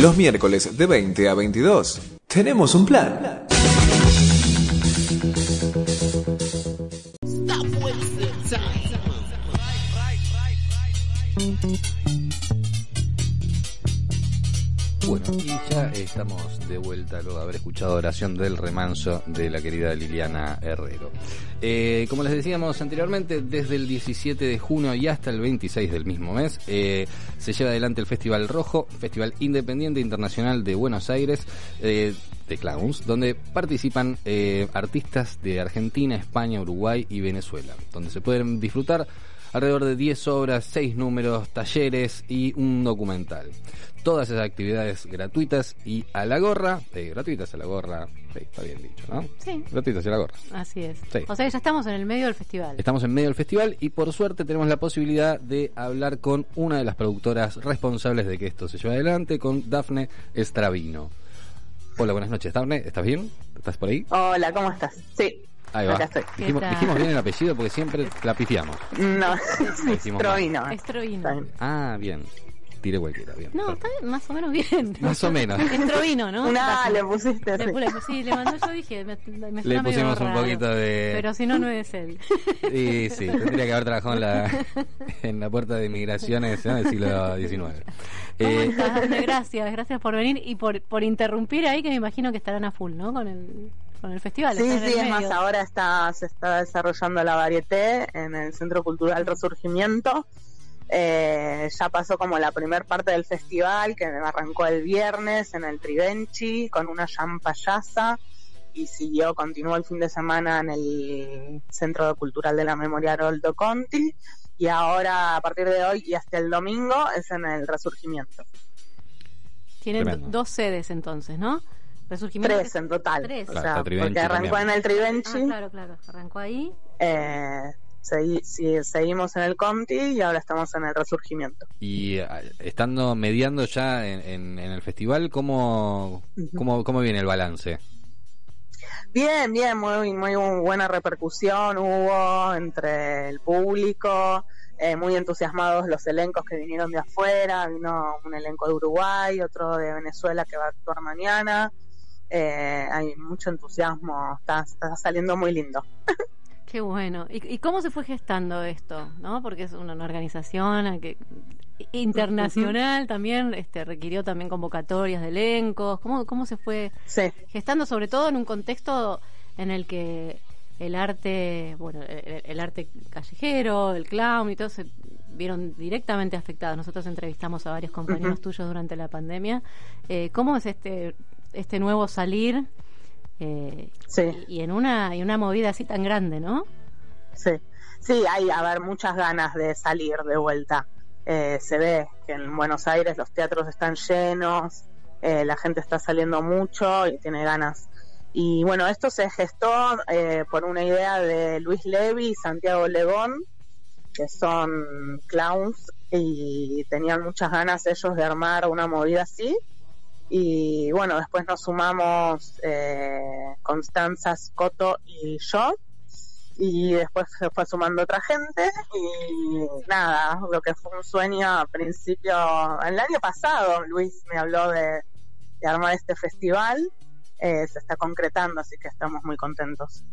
Los miércoles de 20 a 22. Tenemos un plan. Estamos de vuelta luego de haber escuchado oración del remanso de la querida Liliana Herrero. Eh, como les decíamos anteriormente, desde el 17 de junio y hasta el 26 del mismo mes eh, se lleva adelante el Festival Rojo, Festival Independiente Internacional de Buenos Aires eh, de Clowns, donde participan artistas de Argentina, España, Uruguay y Venezuela, donde se pueden disfrutar alrededor de 10 obras, 6 números, talleres y un documental. Todas esas actividades gratuitas y a la gorra, eh, gratuitas a la gorra, sí, está bien dicho, ¿no? Sí. Gratuitas a la gorra. Así es. Sí. O sea, ya estamos en el medio del festival. Estamos en medio del festival y por suerte tenemos la posibilidad de hablar con una de las productoras responsables de que esto se lleve adelante, con Dafne Estravino. Hola, buenas noches. Dafne, ¿estás bien? ¿Estás por ahí? Hola, ¿cómo estás? Sí, Ahí va. acá estoy. ¿Qué Dijimos, dijimos bien el apellido porque siempre la pifiamos. No, Decimos Troino. Estrovino. Está bien. Ah, bien. Tire cualquiera, bien. No, está bien, más o menos bien. Más o menos. Estrovino, ¿no? Una le pusiste. Le, sí. le- sí, le mandó, yo dije, me, me Le pusimos un raro. poquito de... Pero si no, no es él. Sí, sí, tendría que haber trabajado en la, en la puerta de migraciones ¿no? del siglo XIX. ¿Cómo Eh? Gracias, gracias por venir y por, por interrumpir ahí, que me imagino que estarán a full, ¿no? Con el, con el festival. Sí, sí, es más, ahora está, se está desarrollando la varieté en el Centro Cultural Resurgimiento. Eh, ya pasó como la primer parte del festival, que arrancó el viernes en el Trivenchi con una jam payasa y siguió, continuó el fin de semana en el Centro Cultural de la Memoria Aroldo Conti y ahora a partir de hoy y hasta el domingo es en el Resurgimiento. Tienen Tremendo. dos sedes entonces, ¿no? Resurgimiento. Tres en total. Tres. O Claro, sea, porque arrancó también. en el Trivenchi. Ah, claro, claro. Arrancó ahí. Eh, segui- seguimos en el Conti y ahora estamos en el Resurgimiento. y ah, estando mediando ya en, en- en el festival, ¿cómo, cómo, ¿cómo viene el balance? Bien, bien, muy, muy buena repercusión hubo entre el público, eh, muy entusiasmados los elencos que vinieron de afuera, vino un elenco de Uruguay, otro de Venezuela que va a actuar mañana, eh, hay mucho entusiasmo, está, está saliendo muy lindo. Qué bueno. ¿Y, y cómo se fue gestando esto? ¿No? Porque es una, una organización que internacional también, este requirió también convocatorias de elencos. ¿Cómo, cómo se fue Sí. gestando, sobre todo en un contexto en el que el arte, bueno, el, el arte callejero, el clown y todo se vieron directamente afectados. Nosotros entrevistamos a varios compañeros tuyos durante la pandemia. Eh, ¿Cómo es este este nuevo salir eh, Sí. y, y en una y una movida así tan grande, ¿no? Sí, sí, hay a ver muchas ganas de salir de vuelta. Eh, se ve que en Buenos Aires los teatros están llenos, eh, la gente está saliendo mucho y tiene ganas. Y bueno, esto se gestó eh, por una idea de Luis Levy y Santiago Legón, que son clowns y tenían muchas ganas ellos de armar una movida así. Y bueno, después nos sumamos eh, Constanza Scotto y yo y después se fue sumando otra gente y nada, lo que fue un sueño a principio, el año pasado Luis me habló de, de armar este festival, eh, se está concretando, así que estamos muy contentos.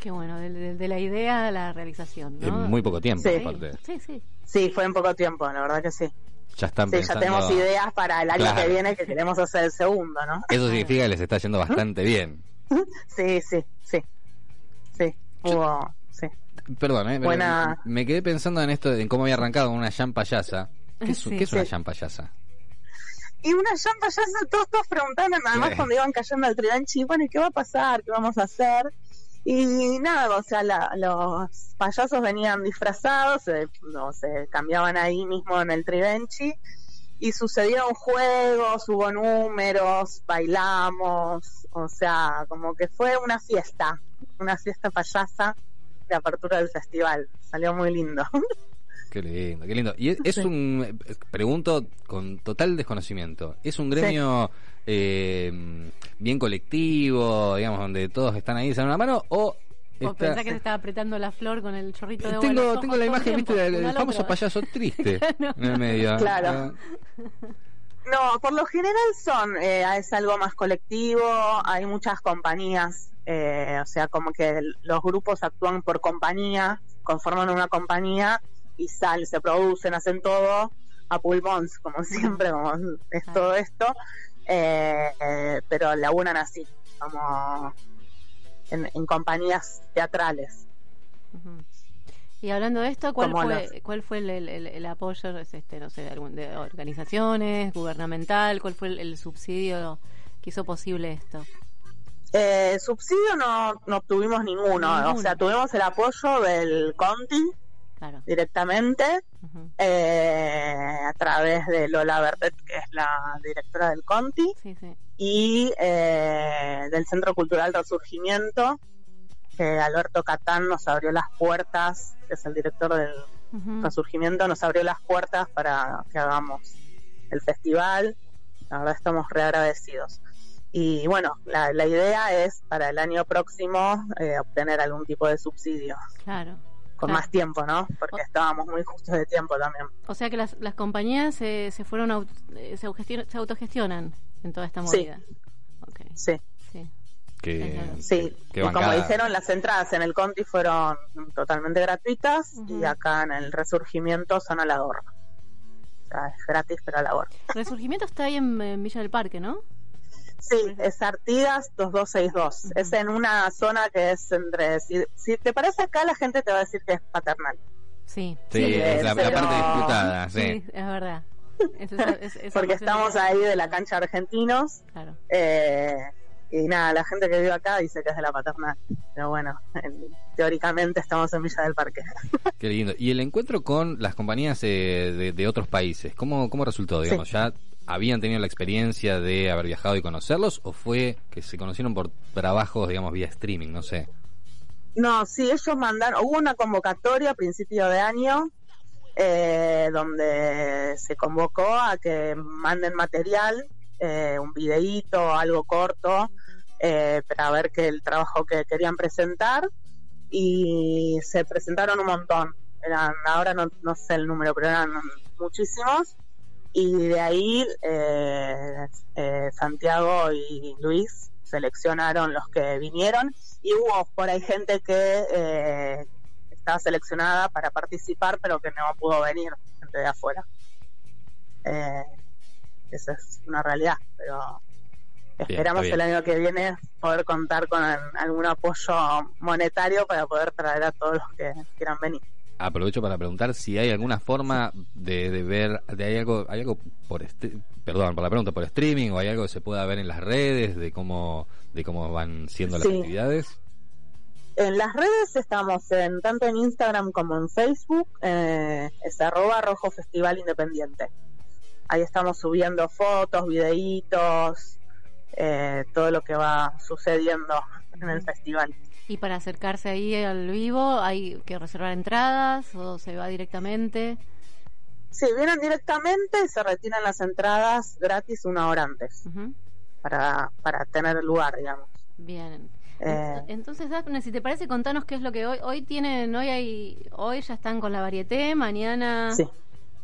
Qué bueno, de, de- de la idea a la realización, ¿no? En muy poco tiempo, Sí. aparte. Sí, sí. Sí, fue en poco tiempo, la verdad que sí. Ya están Sí, ya tenemos ideas para el año Claro. que viene que queremos hacer el segundo, ¿no? Eso significa que les está yendo bastante bien. Sí, sí, sí. Sí, hubo, sí. Perdón, ¿eh? Buena- me quedé pensando en esto, en cómo había arrancado con una jam payasa. ¿Qué es, Sí. ¿qué es una jam payasa? Y una llanta ya se todos, todos preguntando, nada más Sí. cuando iban cayendo al Tridanchi, bueno, ¿y qué va a pasar? ¿Qué vamos a hacer? Y nada, o sea, la- los payasos venían disfrazados, se, no, se cambiaban ahí mismo en el Trivenchi, y sucedieron juegos, hubo números, bailamos, o sea, como que fue una fiesta, una fiesta payasa de apertura del festival. Salió muy lindo. Qué lindo, qué lindo. Y es, Sí. un, eh, pregunto con total desconocimiento, ¿es un gremio eh, bien colectivo, digamos, donde todos están ahí, se dan una mano, o está- pensás que se estaba apretando la flor con el chorrito de agua los tengo, ojos tengo la imagen, tiempo, viste, del, famoso payaso triste No. en el medio. Claro. Ah, No, por lo general son, eh, es algo más colectivo, hay muchas compañías, eh, o sea, como que los grupos actúan por compañía, conforman una compañía y salen, se producen, hacen todo a pulmón, como siempre, como es todo esto, eh, pero laburan así, como en, en compañías teatrales. Y hablando de esto, ¿cuál Como fue, los- cuál fue el, el- el- el apoyo, este, no sé, de, algún- de organizaciones, gubernamental? ¿Cuál fue el, el subsidio que hizo posible esto? Eh, subsidio no, no obtuvimos ninguno, Ninguno. o sea, tuvimos el apoyo del Conti Claro. directamente eh, a través de Lola Bertet, que es la directora del Conti, Sí, sí. y eh, del Centro Cultural Resurgimiento, que Alberto Catán nos abrió las puertas, que es el director del. Resurgimiento, nos abrió las puertas para que hagamos el festival. La verdad estamos re agradecidos. Y bueno, la, la idea es para el año próximo eh, obtener algún tipo de subsidio, Claro. Con Claro. más tiempo, ¿no? Porque estábamos muy justos de tiempo también. O sea que las, las compañías se, se fueron, aut- eh, se, se autogestionan en toda esta Sí. movida. Ok, Sí, sí. Que, sí. que y como dijeron, las entradas en el Conti fueron totalmente gratuitas y acá en el Resurgimiento son a la gorra. O sea, es gratis, pero a la gorra. Resurgimiento está ahí en, en Villa del Parque, ¿no? Sí, es Artigas 2262. Ujú. Es en una zona que es entre. Si, si te parece acá, la gente te va a decir que es paternal. Sí. Sí, Sí, es la, parte disputada, sí. Sí, es verdad. Es esa- es- esa Porque estamos de- ahí de la cancha argentinos. Claro. eh, y nada, la gente que vive acá dice que es de la paternal. Pero bueno, en- teóricamente estamos en Villa del Parque. Qué lindo. Y el encuentro con las compañías eh, de, de otros países, ¿cómo, cómo resultó? Digamos, ¿ya habían tenido la experiencia de haber viajado y conocerlos o fue que se conocieron por trabajos, digamos, vía streaming? No sé. No, sí, ellos mandaron, hubo una convocatoria a principio de año eh, donde se convocó a que manden material, eh, un videíto, algo corto, eh, para ver que el trabajo que querían presentar y se presentaron un montón. Eran, ahora no, no sé el número, pero eran muchísimos. Y de ahí eh, eh, Santiago y Luis seleccionaron los que vinieron y hubo por ahí gente que eh, estaba seleccionada para participar pero que no pudo venir, gente de afuera. Eh, esa es una realidad, pero esperamos bien. el año que viene poder contar con algún apoyo monetario para poder traer a todos los que quieran venir. Aprovecho para preguntar si hay alguna forma de, de ver, de hay algo, hay algo por este, perdón, por la pregunta por streaming o hay algo que se pueda ver en las redes de cómo, de cómo van siendo las Sí. actividades. En las redes estamos en tanto en Instagram como en Facebook, eh, es arroba rojo festival independiente. Ahí estamos subiendo fotos, videitos, eh, todo lo que va sucediendo en el festival. Y para acercarse ahí al vivo, ¿hay que reservar entradas o se va directamente? Si vienen directamente, se retiran las entradas gratis una hora antes para, para tener lugar, digamos. Bien. Eh, Ent- Entonces, Daphne, si te parece, contanos qué es lo que hoy hoy tienen, hoy hay, hoy ya están con la varieté, mañana sí.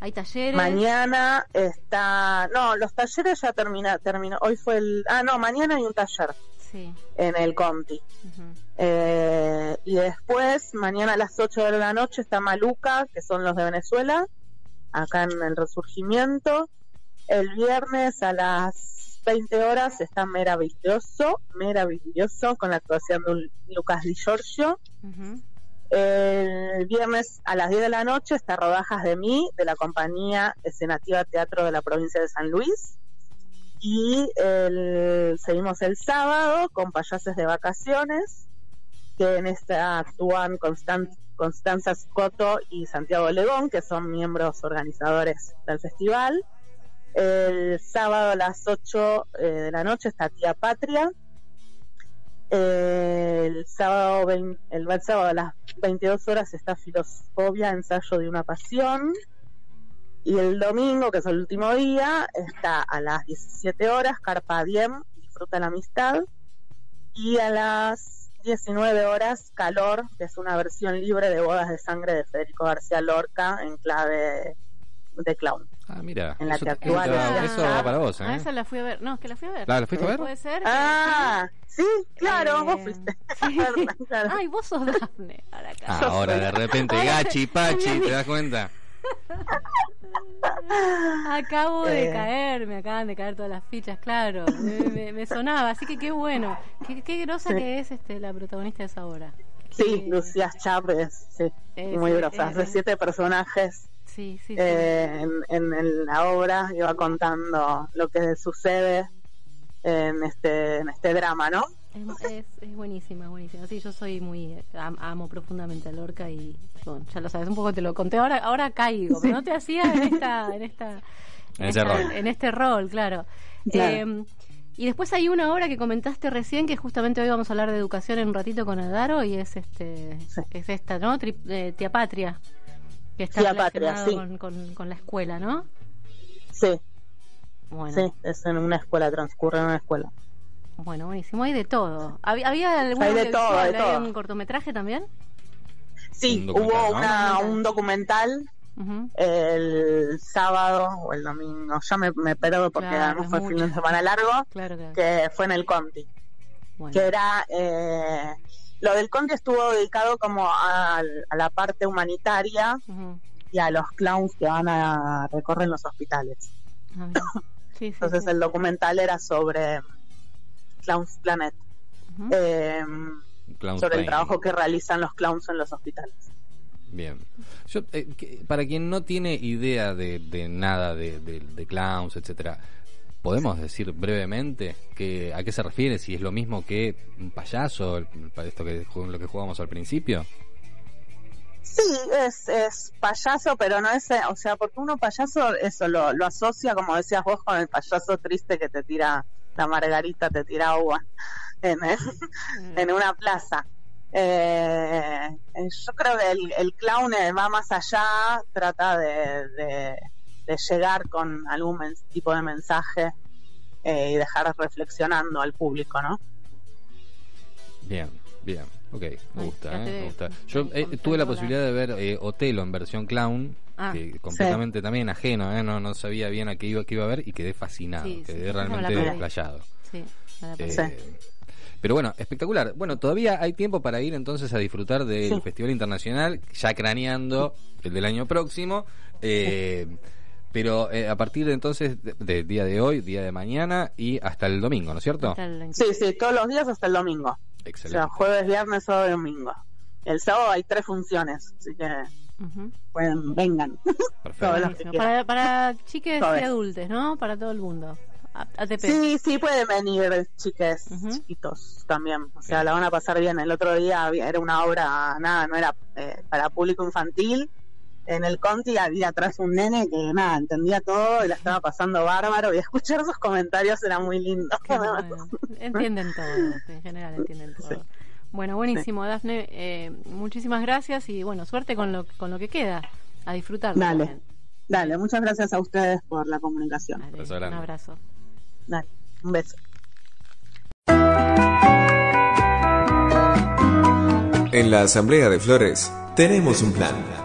hay talleres. Mañana está, no, los talleres ya termina, terminó. Hoy fue el, ah, no, mañana hay un taller Sí. en el Conti. Eh, y después, mañana a las 8 de la noche está Maluca, que son los de Venezuela, acá en el Resurgimiento. El viernes a las 20 horas está Meraviglioso, Meraviglioso, con la actuación de Lucas Di Giorgio. El viernes a las 10 de la noche está Rodajas de mí, de la compañía Escenativa Teatro de la provincia de San Luis. Y el- seguimos el sábado con Payases de Vacaciones, que en esta actúan Constan- Constanza Scotto y Santiago Legón, que son miembros organizadores del festival. El sábado a las 8 eh, de la noche está Tía Patria. El sábado, el, el sábado a las 22 horas está Filosofía, ensayo de una pasión. Y el domingo, que es el último día, está a las 17 horas Carpa Diem, disfruta la amistad. Y a las 19 horas Calor, que es una versión libre de Bodas de Sangre de Federico García Lorca en clave de clown. Ah, mira. En la eso, que eso actúa Lucía eso va para vos, ¿eh? Ah, esa la fui a ver. No, es que la fui a ver. Ah, ¿la fuiste a ver? Puede ser. Ah, sí, claro, Eh, vos fuiste. sí. Ay, vos sos Dafne. Ahora acá. Ah, ahora de repente gachi, pachi, ¿te das cuenta? Acabo de Eh. caer, me acaban de caer todas las fichas, claro. Me, me- me sonaba, así que qué bueno. Qué, qué grosa Sí. que es este la protagonista de esa obra. Sí, Lucía Chávez, sí, Es- muy grosa. es- Hace siete personajes Sí, sí, eh, en, en- en la obra va contando lo que sucede en este, en este drama, ¿no? Es, es, es buenísima, es buenísima. Sí, yo soy muy. am- amo profundamente a Lorca y. Bueno, ya lo sabes, un poco te lo conté. Ahora ahora caigo, pero no te hacía en esta. En, esta, En ese esta- rol. En este rol, claro. Claro. Eh, y después hay una obra que comentaste recién, que justamente hoy vamos a hablar de educación en un ratito con Adaro, y es este Sí. es esta, ¿no? Tri- eh, Tía Patria. Que está Tía Patria, relacionado sí. con, con, con la escuela, ¿no? Sí, Bueno, sí, es en una escuela, transcurre en una escuela. Bueno, buenísimo. Hay de todo. ¿Había, había algún Hay de todo, de ¿Hay todo. un cortometraje también? Sí, Un documental, hubo ¿no? una, un documental el sábado o el domingo, ya me, me porque Claro, además fue fin de mucho. semana largo, Claro, claro. que fue en el Conti, Bueno. que era... Eh, lo del Conti estuvo dedicado como a, la parte humanitaria y a los clowns que van a recorrer los hospitales. Ah, mira. Sí, sí, Entonces sí. el documental era sobre Clowns Planet, eh, Clown sobre el trabajo que realizan los clowns en los hospitales. Bien. Yo, eh, que- para quien no tiene idea de, de nada de, de- de clowns, etcétera, ¿podemos decir brevemente que, a qué se refiere? Si es lo mismo que un payaso, esto que lo que jugamos al principio. Sí, es, es payaso, pero no es, o sea, porque uno payaso eso lo, lo asocia, como decías vos, con el payaso triste que te tira la margarita, te tira agua en, en una plaza. Eh, yo creo que el, el clown eh, va más allá, trata de, de- de llegar con algún tipo de mensaje eh, y dejar reflexionando al público, ¿no? Bien, bien. Ok, me gusta, eh, te- me gusta. Yo eh, tuve la posibilidad de ver eh, Otelo en versión clown, Ah. que completamente también ajeno, eh, no, no sabía bien a qué iba, qué iba a ver y quedé fascinado, Sí, sí, quedé la realmente desplayado. Sí, me la Eh. Pero bueno, espectacular. Bueno, todavía hay tiempo para ir entonces a disfrutar del Sí. Festival Internacional, ya craneando el del año próximo. eh, Pero eh, a partir de entonces, de- del día de hoy, día de mañana y hasta el domingo, ¿no es cierto? Hasta el- Sí, sí, todos los días hasta el domingo. O sea, jueves, viernes, sábado y domingo. El sábado hay tres funciones, así que pueden, vengan. Perfecto. Para, para chiques y adultos, ¿no? Para todo el mundo. A- ATP. Sí, sí, pueden venir chiques chiquitos también. O sea, la van a pasar bien. El otro día había- era una obra, nada, no era eh, para público infantil. En el Conti había atrás un nene que, nada, entendía todo y la estaba pasando bárbaro. Y escuchar sus comentarios era muy lindo. Qué bueno. Entienden todo, en general entienden todo. Sí. Bueno, buenísimo, Dafne. eh, muchísimas gracias y bueno, suerte con lo, con lo que queda. A disfrutar. Dale. Dale, muchas gracias a ustedes por la comunicación. Beso un abrazo. Dale, un beso. En la Asamblea de Flores tenemos un plan.